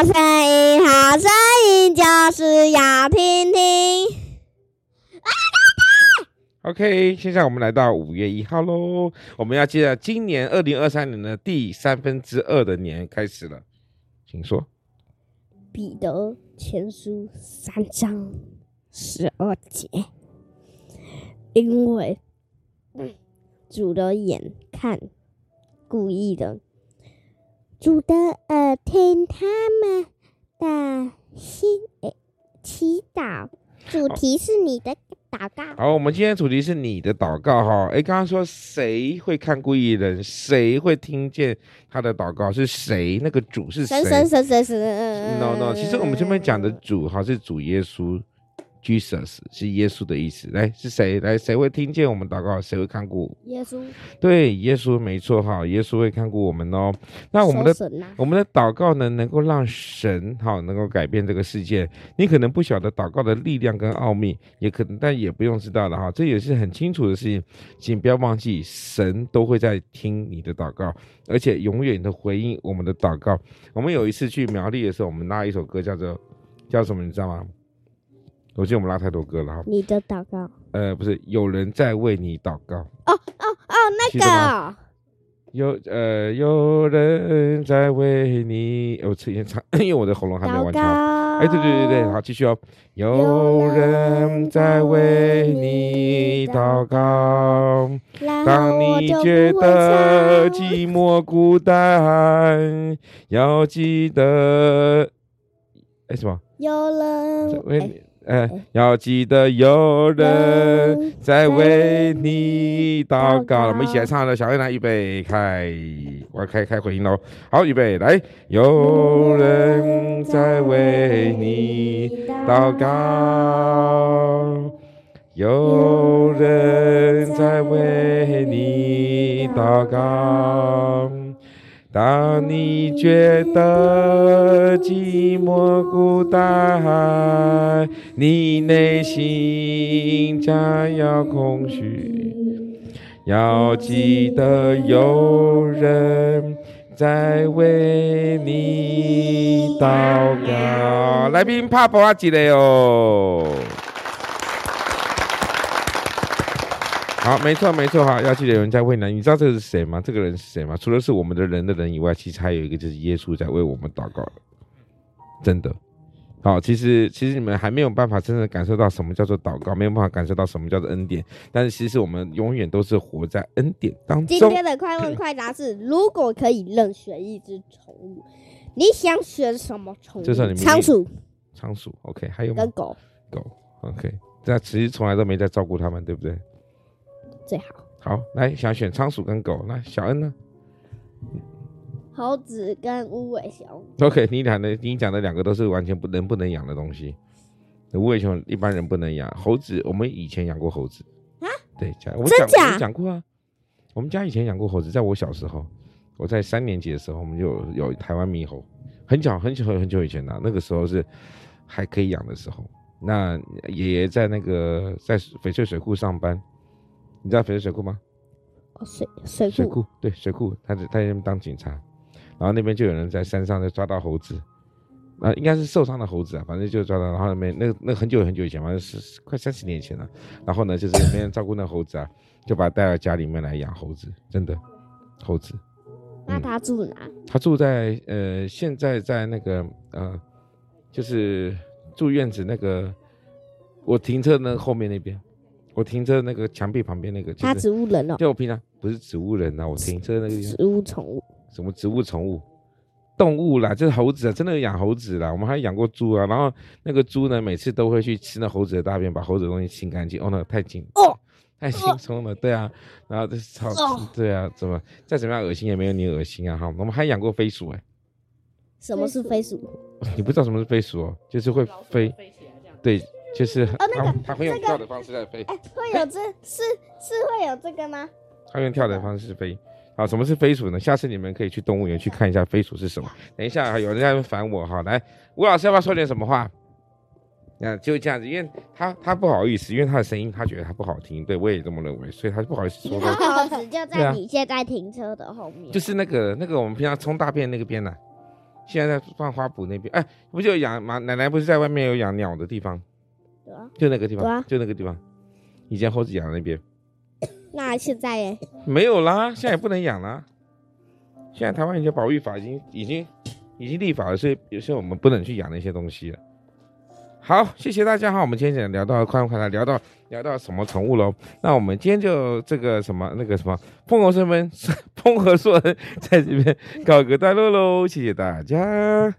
好声音，好声音就是要听听。OK，现在我们来到五月一号喽，我们要接着今年二零二三年的第三分之二的年开始了，请说。彼得前书三章十二节，因为主的眼看故意的，主的耳听他们的心诶祈祷。主题是你的祷告。好，我们今天主题是你的祷告哈。哎，刚刚说谁会看故意人？谁会听见他的祷告？是谁？那个主是谁？神神神神 No no，其实我们这边讲的主哈是主耶稣。Jesus 是耶稣的意思，来是谁？来谁会听见我们祷告？谁会看顾？耶稣。对，耶稣没错哈，耶稣会看顾我们哦。那我们的我们的祷告呢，能够让神哈能够改变这个世界。你可能不晓得祷告的力量跟奥秘，也可能但也不用知道了哈，这也是很清楚的事情。请不要忘记，神都会在听你的祷告，而且永远的回应我们的祷告。我们有一次去苗栗的时候，我们拉一首歌叫做叫什么？你知道吗？我记得我们拉太多歌了哈。你的祷告？呃，不是，有人在为你祷告。哦哦哦，那个。有呃，有人在为你。我之前唱，因为我的喉咙还没完唱。哎，对对对对，好，继续哦。有人在为你祷告，当你觉得寂寞孤单，要记得，哎什么？有人为你。呃，要记得有人在为你祷告。我们一起来唱了，小月来预备开，我要开开回音喽。好，预备来，有人在为你祷告，有人在为你祷告。当你觉得寂寞孤单，你内心将要空虚，要记得有人在为你祷告。来宾拍波啊，记得哦。好，没错，没错哈，要记得有人在为难。你知道这个是谁吗？这个人是谁吗？除了是我们的人的人以外，其实还有一个就是耶稣在为我们祷告。真的，好，其实其实你们还没有办法真正感受到什么叫做祷告，没有办法感受到什么叫做恩典。但是其实我们永远都是活在恩典当中。今天的快问快答是：如果可以任选一只宠物，你想选什么宠物？就是你仓鼠。仓鼠，OK，还有吗？跟狗。狗，OK，那其实从来都没在照顾他们，对不对？最好。好，来想选仓鼠跟狗，那小恩呢？猴子跟无尾熊。OK，你讲的，你讲的两个都是完全不能不能养的东西。无尾熊一般人不能养，猴子我们以前养过猴子啊。对，讲我们讲过讲过啊。我们家以前养过猴子，在我小时候，我在三年级的时候，我们就有有台湾猕猴，很久很久很久以前的，那个时候是还可以养的时候。那爷爷在那个在翡翠水库上班。你知道翡翠水库吗？哦，水水水库，对，水库，他在他在那边当警察，然后那边就有人在山上就抓到猴子，啊，应该是受伤的猴子啊，反正就抓到，然后那边那那很久很久以前，反正是快三十年前了，然后呢，就是没人照顾那猴子啊，就把他带到家里面来养猴子，真的，猴子。那他住哪？嗯，他住在呃，现在在那个呃，就是住院子那个，我停车那后面那边。我停车那个墙壁旁边那个，他植物人哦。就，我平常不是植物人呐，我停车那个植物宠物，什么植物宠物，动物啦，就是猴子啊，真的有养猴子啦。我们还养过猪啊，然后那个猪呢，每次都会去吃那猴子的大便，把猴子的东西清干净。哦，那个太轻哦，太轻松了，对啊，然后就是超，对啊，怎么再怎么样恶心也没有你恶心啊哈。我们还养过飞鼠哎，什么是飞鼠？你不知道什么是飞鼠哦，就是会飞，对。就是哦，那个它会用跳的方式在飞，哎，会有这是是会有这个吗？它用跳的方式飞，好，什么是飞鼠呢？下次你们可以去动物园去看一下飞鼠是什么。等一下，有人在烦我哈，来，吴老师要不要说点什么话？那就这样子，因为他他不好意思，因为他的声音他觉得他不好听，对，我也这么认为，所以他不好意思说。猴子就在你现在停车的后面，就是那个那个我们平常冲大便那个边呢。现在在放花圃那边，哎，不就养马奶奶不是在外面有养鸟的地方？就那个地方，啊、就那个地方，以前猴子养的那边。那现在耶？没有啦，现在也不能养啦。现在台湾一些保育法已经已经已经立法了，所以有些我们不能去养那些东西了。好，谢谢大家哈，我们今天讲聊到快问快答，聊到聊到什么宠物喽？那我们今天就这个什么那个什么丰禾硕恩丰禾硕恩在这边告个段落喽，谢谢大家。